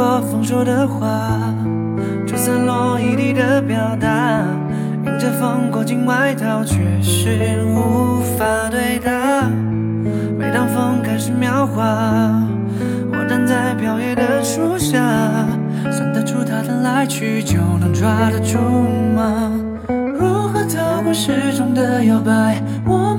我放手的话，就散落一地的表达，迎着风裹紧外套，却是无法对答。每当风开始描画，我站在飘叶的树下，算得出它的来去，就能抓得住吗？如何逃过时钟的摇摆？我。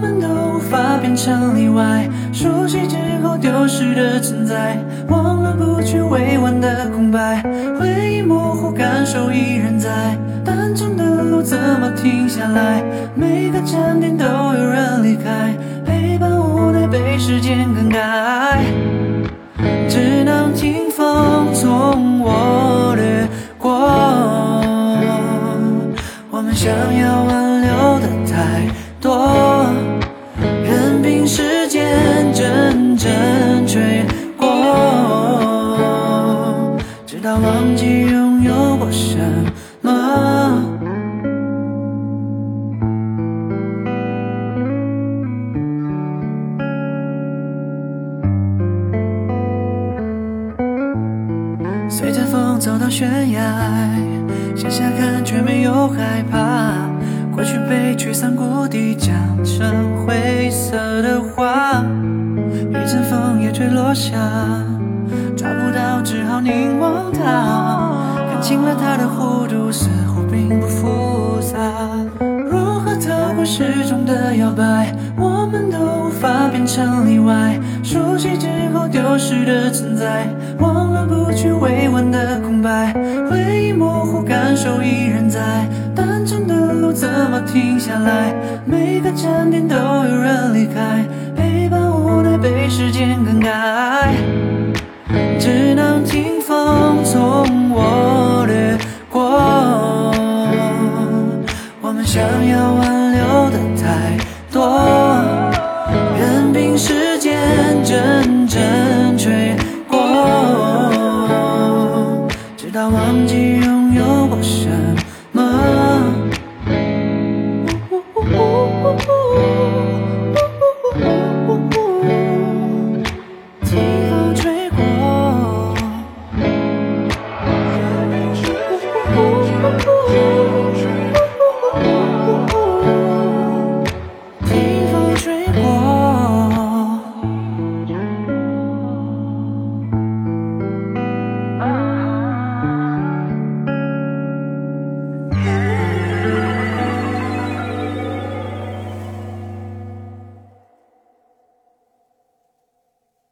变成例外。熟悉之后丢失的存在，忘了不去未完的空白。回忆模糊，感受依然在。单程的路怎么停下来？每个站点都有人离开，陪伴无奈被时间更改，只能听走到悬崖，向下看却没有害怕。过去被吹散谷底，讲成灰色的话。一阵风也吹落下，抓不到，只好凝望它。看清了它的弧度，似乎并不复杂。如何逃过时钟的摇摆？我们都无法变成例外。熟悉之后丢失的存在，忘了不去未完的空白。回忆模糊，感受依然在。单程的路怎么停下来？每个站点都有人离开，陪伴无奈被时间更改，只能听风从我掠过。我们想要挽留的太多他忘记拥有过什么。